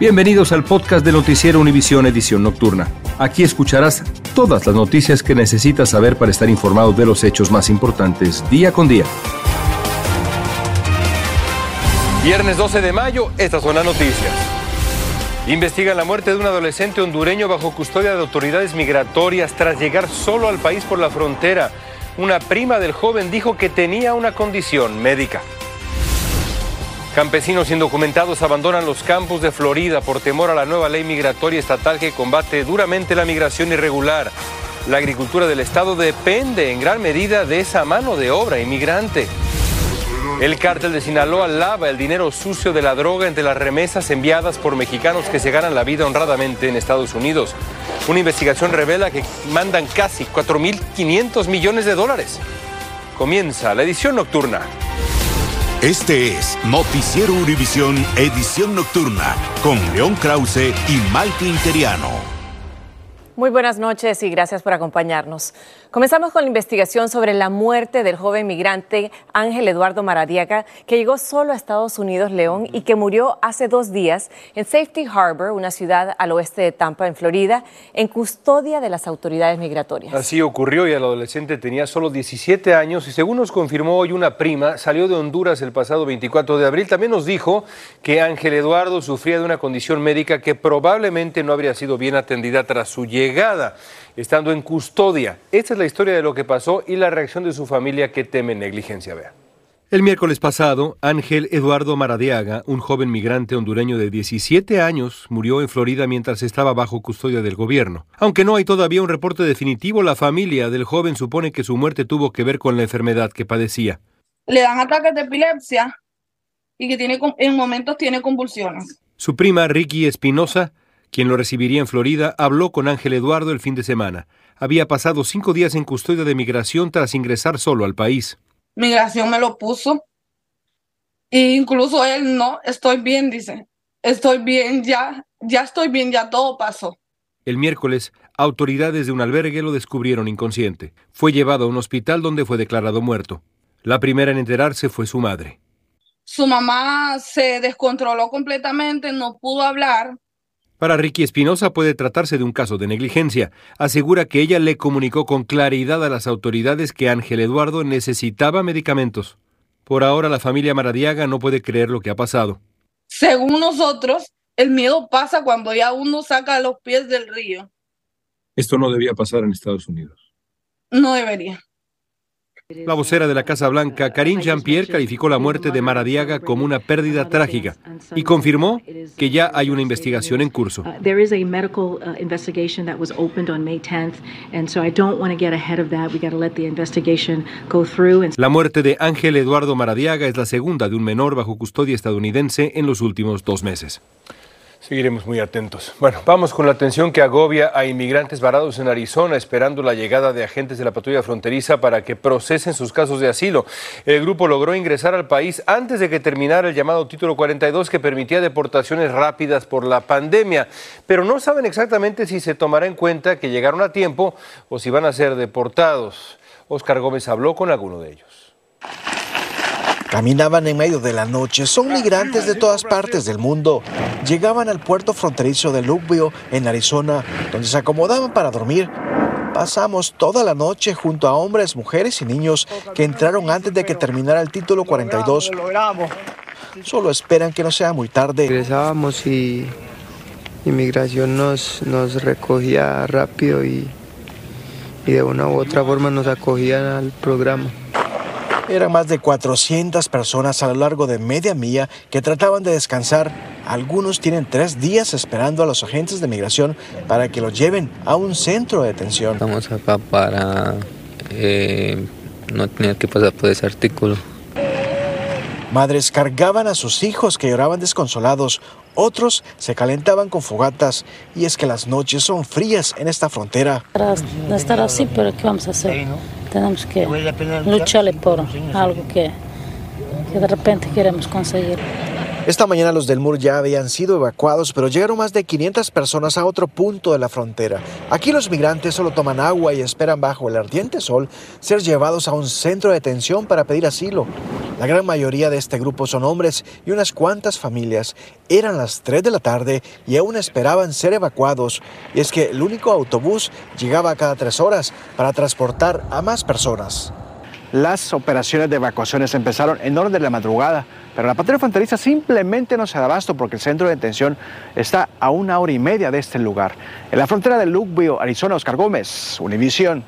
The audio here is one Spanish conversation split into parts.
Bienvenidos al podcast de Noticiero Univisión Edición Nocturna. Aquí escucharás todas las noticias que necesitas saber para estar informado de los hechos más importantes día con día. Viernes 12 de mayo, estas son las noticias. Investigan la muerte de un adolescente hondureño bajo custodia de autoridades migratorias tras llegar solo al país por la frontera. Una prima del joven dijo que tenía una condición médica. Campesinos indocumentados abandonan los campos de Florida por temor a la nueva ley migratoria estatal que combate duramente la migración irregular. La agricultura del estado depende en gran medida de esa mano de obra inmigrante. El cártel de Sinaloa lava el dinero sucio de la droga entre las remesas enviadas por mexicanos que se ganan la vida honradamente en Estados Unidos. Una investigación revela que mandan casi 4.500 millones de dólares. Comienza la edición nocturna. Este es Noticiero Univisión Edición Nocturna con León Krause y Malti Interiano. Muy buenas noches y gracias por acompañarnos. Comenzamos con la investigación sobre la muerte del joven migrante Ángel Eduardo Maradiaga, que llegó solo a Estados Unidos, León, y que murió hace dos días en Safety Harbor, una ciudad al oeste de Tampa, en Florida, en custodia de las autoridades migratorias. Así ocurrió y el adolescente tenía solo 17 años y según nos confirmó hoy una prima, salió de Honduras el pasado 24 de abril. También nos dijo que Ángel Eduardo sufría de una condición médica que probablemente no habría sido bien atendida tras su llegada llegada, estando en custodia. Esta es la historia de lo que pasó y la reacción de su familia que teme negligencia. Vea. El miércoles pasado, Ángel Eduardo Maradiaga, un joven migrante hondureño de 17 años, murió en Florida mientras estaba bajo custodia del gobierno. Aunque no hay todavía un reporte definitivo, la familia del joven supone que su muerte tuvo que ver con la enfermedad que padecía. Le dan ataques de epilepsia y que tiene, en momentos tiene convulsiones. Su prima Ricky Espinosa quien lo recibiría en Florida, habló con Ángel Eduardo el fin de semana. Había pasado cinco días en custodia de migración tras ingresar solo al país. Migración me lo puso. E incluso él no, estoy bien, dice. Estoy bien, ya, ya estoy bien, ya todo pasó. El miércoles, autoridades de un albergue lo descubrieron inconsciente. Fue llevado a un hospital donde fue declarado muerto. La primera en enterarse fue su madre. Su mamá se descontroló completamente, no pudo hablar para Ricky Espinosa puede tratarse de un caso de negligencia. Asegura que ella le comunicó con claridad a las autoridades que Ángel Eduardo necesitaba medicamentos. Por ahora la familia Maradiaga no puede creer lo que ha pasado. Según nosotros, el miedo pasa cuando ya uno saca los pies del río. Esto no debía pasar en Estados Unidos. No debería. La vocera de la Casa Blanca, Karine Jean-Pierre, calificó la muerte de Maradiaga como una pérdida trágica y confirmó que ya hay una investigación en curso. La muerte de Ángel Eduardo Maradiaga es la segunda de un menor bajo custodia estadounidense en los últimos dos meses. Seguiremos muy atentos. Bueno, vamos con la atención que agobia a inmigrantes varados en Arizona esperando la llegada de agentes de la patrulla fronteriza para que procesen sus casos de asilo. El grupo logró ingresar al país antes de que terminara el llamado título 42 que permitía deportaciones rápidas por la pandemia, pero no saben exactamente si se tomará en cuenta que llegaron a tiempo o si van a ser deportados. Oscar Gómez habló con alguno de ellos. Caminaban en medio de la noche, son migrantes de todas partes del mundo. Llegaban al puerto fronterizo de Lubio, en Arizona, donde se acomodaban para dormir. Pasamos toda la noche junto a hombres, mujeres y niños que entraron antes de que terminara el título 42. Solo esperan que no sea muy tarde. Regresábamos y inmigración nos, nos recogía rápido y, y de una u otra forma nos acogían al programa. Eran más de 400 personas a lo largo de media milla que trataban de descansar. Algunos tienen tres días esperando a los agentes de migración para que los lleven a un centro de detención. Estamos acá para eh, no tener que pasar por ese artículo. Madres cargaban a sus hijos que lloraban desconsolados, otros se calentaban con fogatas y es que las noches son frías en esta frontera. Para estar así, pero ¿qué vamos a hacer? Tenemos que lucharle por algo que, que de repente queremos conseguir. Esta mañana los del MUR ya habían sido evacuados, pero llegaron más de 500 personas a otro punto de la frontera. Aquí los migrantes solo toman agua y esperan bajo el ardiente sol ser llevados a un centro de detención para pedir asilo. La gran mayoría de este grupo son hombres y unas cuantas familias. Eran las 3 de la tarde y aún esperaban ser evacuados. Y es que el único autobús llegaba cada tres horas para transportar a más personas. Las operaciones de evacuaciones empezaron en orden de la madrugada, pero la patrulla fronteriza simplemente no se da abasto porque el centro de detención está a una hora y media de este lugar. En la frontera de Lukeville, Arizona, Oscar Gómez, Univisión.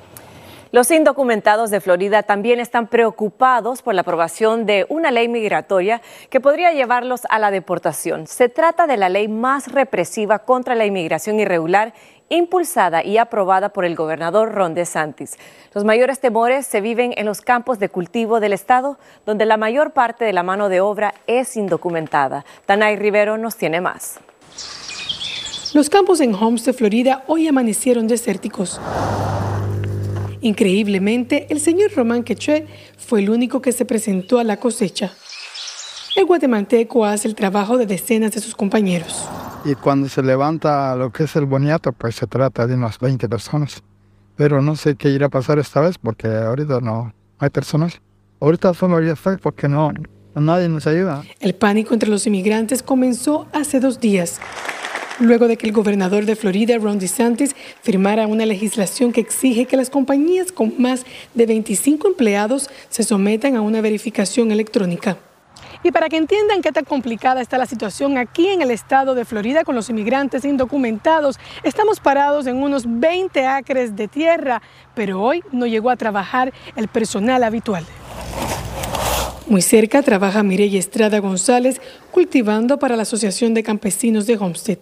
Los indocumentados de Florida también están preocupados por la aprobación de una ley migratoria que podría llevarlos a la deportación. Se trata de la ley más represiva contra la inmigración irregular impulsada y aprobada por el gobernador Ron DeSantis. Los mayores temores se viven en los campos de cultivo del estado, donde la mayor parte de la mano de obra es indocumentada. Tanay Rivero nos tiene más. Los campos en Homestead, Florida, hoy amanecieron desérticos. Increíblemente, el señor Román Quechue fue el único que se presentó a la cosecha. El guatemalteco hace el trabajo de decenas de sus compañeros. Y cuando se levanta lo que es el boniato, pues se trata de unas 20 personas. Pero no sé qué irá a pasar esta vez porque ahorita no hay personas. Ahorita somos fe porque no, nadie nos ayuda. El pánico entre los inmigrantes comenzó hace dos días luego de que el gobernador de Florida, Ron DeSantis, firmara una legislación que exige que las compañías con más de 25 empleados se sometan a una verificación electrónica. Y para que entiendan qué tan complicada está la situación aquí en el estado de Florida con los inmigrantes indocumentados, estamos parados en unos 20 acres de tierra, pero hoy no llegó a trabajar el personal habitual. Muy cerca trabaja Mireya Estrada González cultivando para la Asociación de Campesinos de Homestead.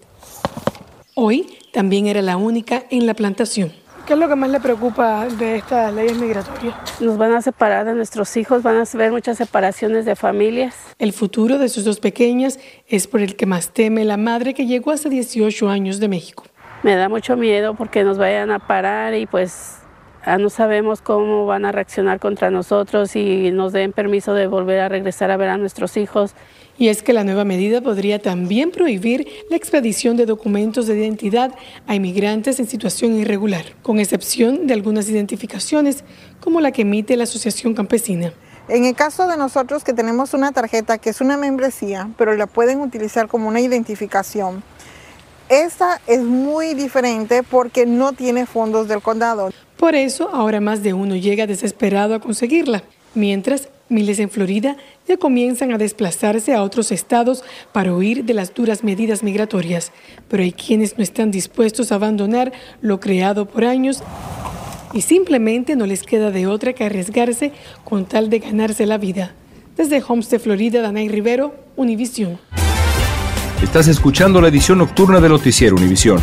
Hoy también era la única en la plantación. ¿Qué es lo que más le preocupa de estas leyes migratorias? Nos van a separar de nuestros hijos, van a ver muchas separaciones de familias. El futuro de sus dos pequeñas es por el que más teme la madre que llegó hace 18 años de México. Me da mucho miedo porque nos vayan a parar y pues ya no sabemos cómo van a reaccionar contra nosotros y nos den permiso de volver a regresar a ver a nuestros hijos. Y es que la nueva medida podría también prohibir la expedición de documentos de identidad a inmigrantes en situación irregular, con excepción de algunas identificaciones como la que emite la Asociación Campesina. En el caso de nosotros que tenemos una tarjeta que es una membresía, pero la pueden utilizar como una identificación, esta es muy diferente porque no tiene fondos del condado. Por eso ahora más de uno llega desesperado a conseguirla, mientras miles en Florida ya comienzan a desplazarse a otros estados para huir de las duras medidas migratorias. Pero hay quienes no están dispuestos a abandonar lo creado por años y simplemente no les queda de otra que arriesgarse con tal de ganarse la vida. Desde Homestead, Florida, Danay Rivero, Univisión. Estás escuchando la edición nocturna de Noticiero Univisión.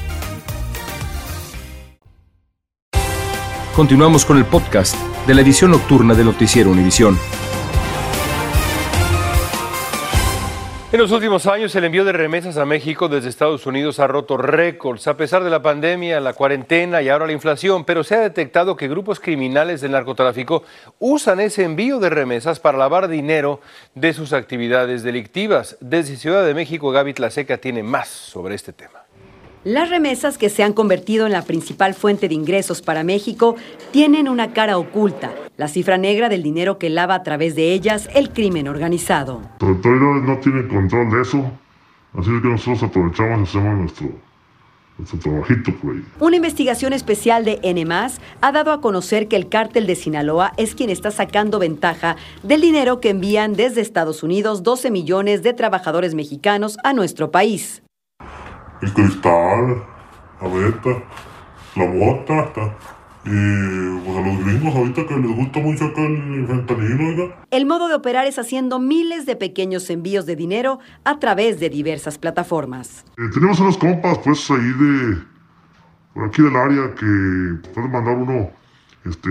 Continuamos con el podcast de la edición nocturna de Noticiero Univisión. En los últimos años, el envío de remesas a México desde Estados Unidos ha roto récords, a pesar de la pandemia, la cuarentena y ahora la inflación, pero se ha detectado que grupos criminales del narcotráfico usan ese envío de remesas para lavar dinero de sus actividades delictivas. Desde Ciudad de México, Gaby Tlaseca tiene más sobre este tema. Las remesas que se han convertido en la principal fuente de ingresos para México tienen una cara oculta, la cifra negra del dinero que lava a través de ellas el crimen organizado. Pero todavía no tienen control de eso, así que nosotros aprovechamos y hacemos nuestro, nuestro trabajito por ahí. Una investigación especial de N+, ha dado a conocer que el cártel de Sinaloa es quien está sacando ventaja del dinero que envían desde Estados Unidos 12 millones de trabajadores mexicanos a nuestro país el cristal, la beta, la mota, hasta. Y pues a los gringos ahorita que les gusta mucho acá el fentanilo, oiga. El modo de operar es haciendo miles de pequeños envíos de dinero a través de diversas plataformas. Eh, tenemos unos compas, pues, ahí de... Por aquí del área que pueden mandar uno, este,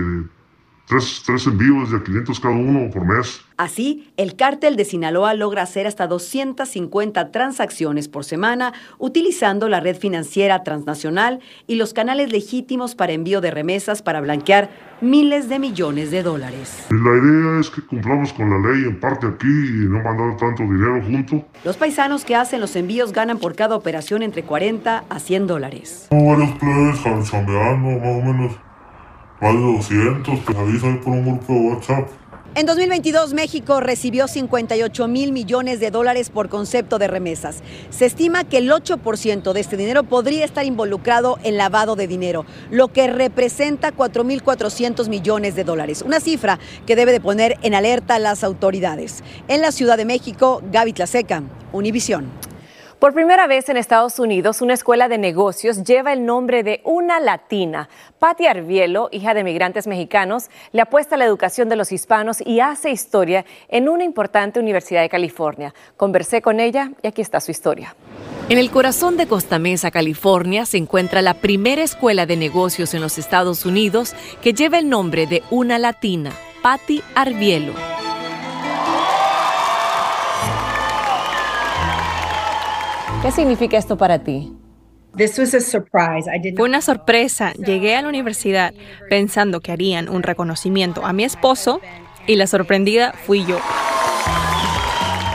Tres, tres, envíos de 500 cada uno por mes. Así, el cártel de Sinaloa logra hacer hasta 250 transacciones por semana utilizando la red financiera transnacional y los canales legítimos para envío de remesas para blanquear miles de millones de dólares. La idea es que cumplamos con la ley en parte aquí y no mandar tanto dinero junto. Los paisanos que hacen los envíos ganan por cada operación entre 40 a 100 dólares. Varios chambeando, más o menos más de 200, te avisan por un grupo de WhatsApp. En 2022, México recibió 58 mil millones de dólares por concepto de remesas. Se estima que el 8% de este dinero podría estar involucrado en lavado de dinero, lo que representa 4.400 millones de dólares. Una cifra que debe de poner en alerta a las autoridades. En la Ciudad de México, Gaby Tlaseca, Univisión. Por primera vez en Estados Unidos, una escuela de negocios lleva el nombre de una latina. Patti Arbielo, hija de migrantes mexicanos, le apuesta a la educación de los hispanos y hace historia en una importante universidad de California. Conversé con ella y aquí está su historia. En el corazón de Costa Mesa, California, se encuentra la primera escuela de negocios en los Estados Unidos que lleva el nombre de una latina, Patti Arbielo. ¿Qué significa esto para ti? Fue una sorpresa. Llegué a la universidad pensando que harían un reconocimiento a mi esposo y la sorprendida fui yo.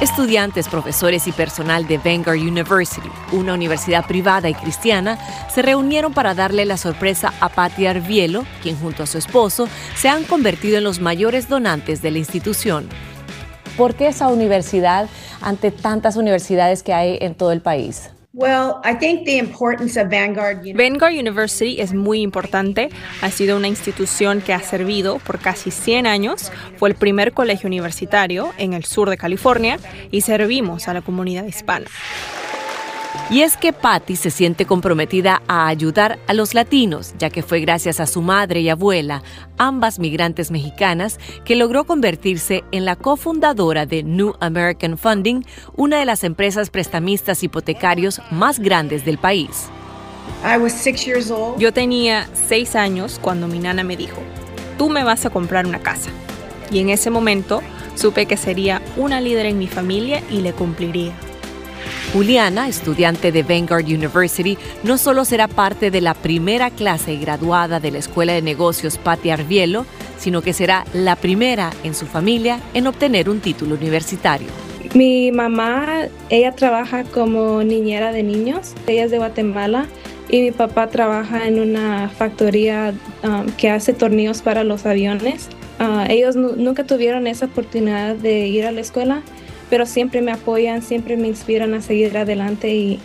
Estudiantes, profesores y personal de Vanguard University, una universidad privada y cristiana, se reunieron para darle la sorpresa a Patty Arbielo, quien junto a su esposo se han convertido en los mayores donantes de la institución. ¿Por qué esa universidad ante tantas universidades que hay en todo el país? Vanguard University es muy importante. Ha sido una institución que ha servido por casi 100 años. Fue el primer colegio universitario en el sur de California y servimos a la comunidad hispana. Y es que Patty se siente comprometida a ayudar a los latinos, ya que fue gracias a su madre y abuela, ambas migrantes mexicanas, que logró convertirse en la cofundadora de New American Funding, una de las empresas prestamistas hipotecarios más grandes del país. Yo tenía seis años cuando mi nana me dijo, tú me vas a comprar una casa. Y en ese momento supe que sería una líder en mi familia y le cumpliría. Juliana, estudiante de Vanguard University, no solo será parte de la primera clase graduada de la Escuela de Negocios Patti Arbielo, sino que será la primera en su familia en obtener un título universitario. Mi mamá, ella trabaja como niñera de niños, ella es de Guatemala y mi papá trabaja en una factoría um, que hace tornillos para los aviones. Uh, ellos nunca tuvieron esa oportunidad de ir a la escuela pero siempre me apoyan, siempre me inspiran a seguir adelante y,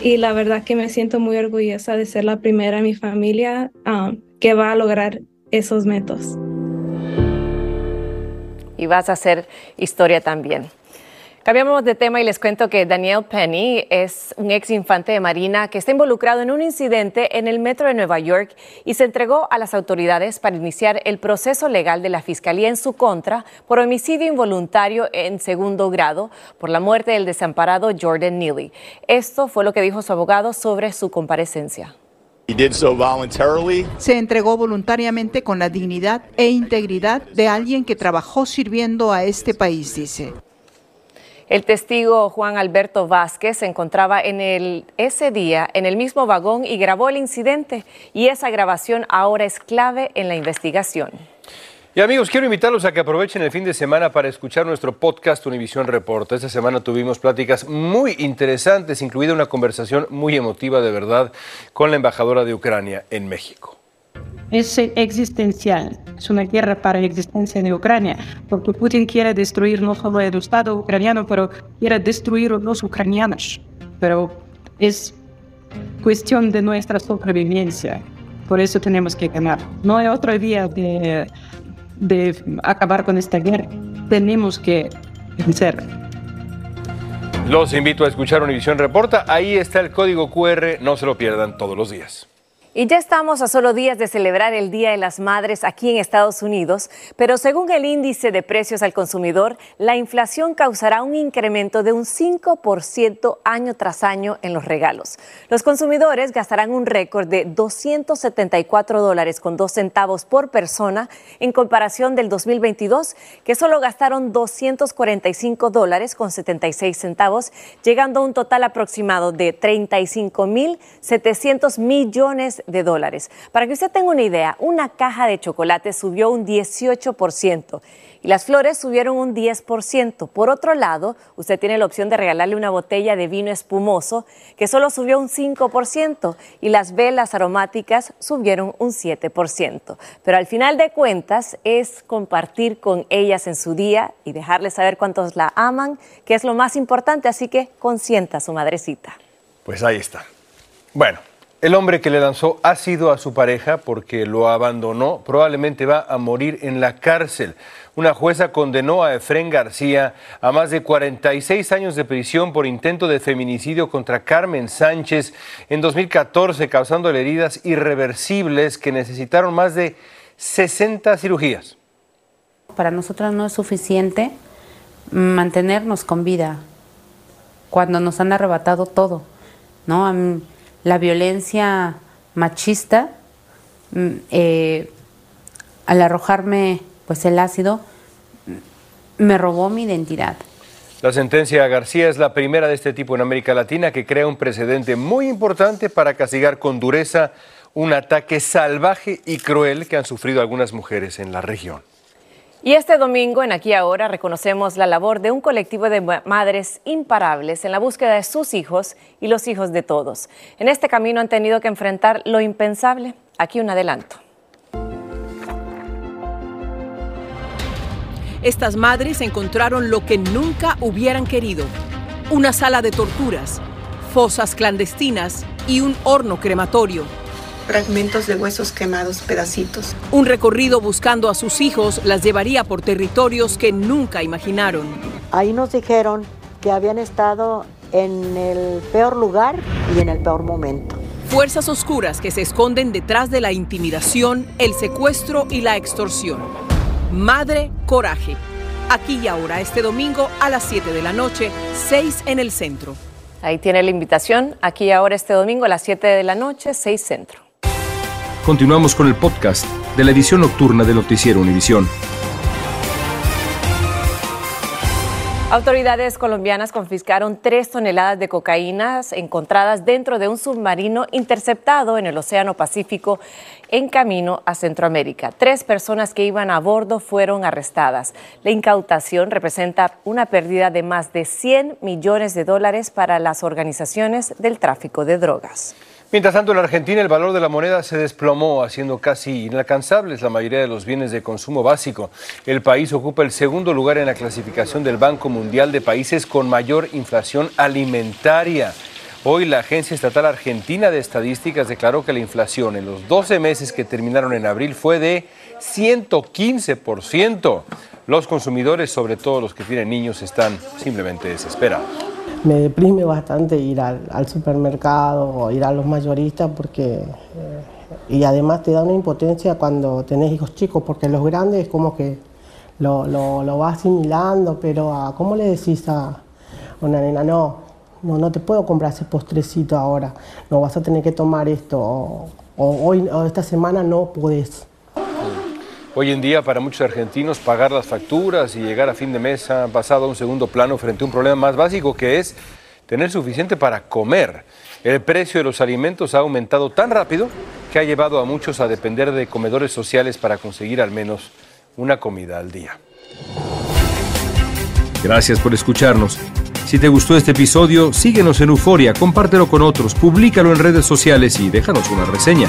y la verdad que me siento muy orgullosa de ser la primera en mi familia um, que va a lograr esos métodos. Y vas a hacer historia también. Cambiamos de tema y les cuento que Daniel Penny es un ex infante de Marina que está involucrado en un incidente en el metro de Nueva York y se entregó a las autoridades para iniciar el proceso legal de la Fiscalía en su contra por homicidio involuntario en segundo grado por la muerte del desamparado Jordan Neely. Esto fue lo que dijo su abogado sobre su comparecencia. Se entregó voluntariamente con la dignidad e integridad de alguien que trabajó sirviendo a este país, dice. El testigo Juan Alberto Vázquez se encontraba en el, ese día en el mismo vagón y grabó el incidente y esa grabación ahora es clave en la investigación. Y amigos, quiero invitarlos a que aprovechen el fin de semana para escuchar nuestro podcast Univisión Reporta. Esta semana tuvimos pláticas muy interesantes, incluida una conversación muy emotiva de verdad con la embajadora de Ucrania en México es existencial, es una guerra para la existencia de Ucrania, porque Putin quiere destruir no solo el Estado ucraniano, pero quiere destruir a los ucranianos. Pero es cuestión de nuestra sobrevivencia, por eso tenemos que ganar. No hay otra vía de, de acabar con esta guerra, tenemos que vencer. Los invito a escuchar Univisión Reporta, ahí está el código QR, no se lo pierdan todos los días. Y ya estamos a solo días de celebrar el Día de las Madres aquí en Estados Unidos, pero según el índice de precios al consumidor, la inflación causará un incremento de un 5% año tras año en los regalos. Los consumidores gastarán un récord de 274 dólares con dos centavos por persona en comparación del 2022, que solo gastaron 245 dólares con 76 centavos, llegando a un total aproximado de 35 mil 700 de dólares. Para que usted tenga una idea, una caja de chocolate subió un 18% y las flores subieron un 10%. Por otro lado, usted tiene la opción de regalarle una botella de vino espumoso que solo subió un 5% y las velas aromáticas subieron un 7%. Pero al final de cuentas es compartir con ellas en su día y dejarles saber cuántos la aman, que es lo más importante, así que consienta a su madrecita. Pues ahí está. Bueno, el hombre que le lanzó ácido a su pareja porque lo abandonó probablemente va a morir en la cárcel. Una jueza condenó a Efrén García a más de 46 años de prisión por intento de feminicidio contra Carmen Sánchez en 2014, causándole heridas irreversibles que necesitaron más de 60 cirugías. Para nosotros no es suficiente mantenernos con vida cuando nos han arrebatado todo, ¿no? La violencia machista, mm, eh, al arrojarme pues el ácido, mm, me robó mi identidad. La sentencia a García es la primera de este tipo en América Latina que crea un precedente muy importante para castigar con dureza un ataque salvaje y cruel que han sufrido algunas mujeres en la región. Y este domingo en Aquí Ahora reconocemos la labor de un colectivo de madres imparables en la búsqueda de sus hijos y los hijos de todos. En este camino han tenido que enfrentar lo impensable. Aquí un adelanto. Estas madres encontraron lo que nunca hubieran querido. Una sala de torturas, fosas clandestinas y un horno crematorio fragmentos de huesos quemados, pedacitos. Un recorrido buscando a sus hijos las llevaría por territorios que nunca imaginaron. Ahí nos dijeron que habían estado en el peor lugar y en el peor momento. Fuerzas oscuras que se esconden detrás de la intimidación, el secuestro y la extorsión. Madre Coraje. Aquí y ahora, este domingo a las 7 de la noche, 6 en el centro. Ahí tiene la invitación. Aquí y ahora, este domingo a las 7 de la noche, 6 centro. Continuamos con el podcast de la edición nocturna de Noticiero Univisión. Autoridades colombianas confiscaron tres toneladas de cocaína encontradas dentro de un submarino interceptado en el Océano Pacífico en camino a Centroamérica. Tres personas que iban a bordo fueron arrestadas. La incautación representa una pérdida de más de 100 millones de dólares para las organizaciones del tráfico de drogas. Mientras tanto, en Argentina el valor de la moneda se desplomó, haciendo casi inalcanzables la mayoría de los bienes de consumo básico. El país ocupa el segundo lugar en la clasificación del Banco Mundial de países con mayor inflación alimentaria. Hoy la Agencia Estatal Argentina de Estadísticas declaró que la inflación en los 12 meses que terminaron en abril fue de 115%. Los consumidores, sobre todo los que tienen niños, están simplemente desesperados. Me deprime bastante ir al, supermercado o ir a los mayoristas porque... Eh, y además te da una impotencia cuando tenés hijos chicos, porque los grandes como que lo, lo, va asimilando, pero a, ¿cómo le decís a una nena? No, no, no te puedo comprar ese postrecito ahora, no vas a tener que tomar esto, o, hoy o esta semana no puedes. Hoy en día para muchos argentinos pagar las facturas y llegar a fin de mes ha pasado a un segundo plano frente a un problema más básico que es tener suficiente para comer. El precio de los alimentos ha aumentado tan rápido que ha llevado a muchos a depender de comedores sociales para conseguir al menos una comida al día. Gracias por escucharnos. Si te gustó este episodio, síguenos en Euforia, compártelo con otros, públicalo en redes sociales y déjanos una reseña.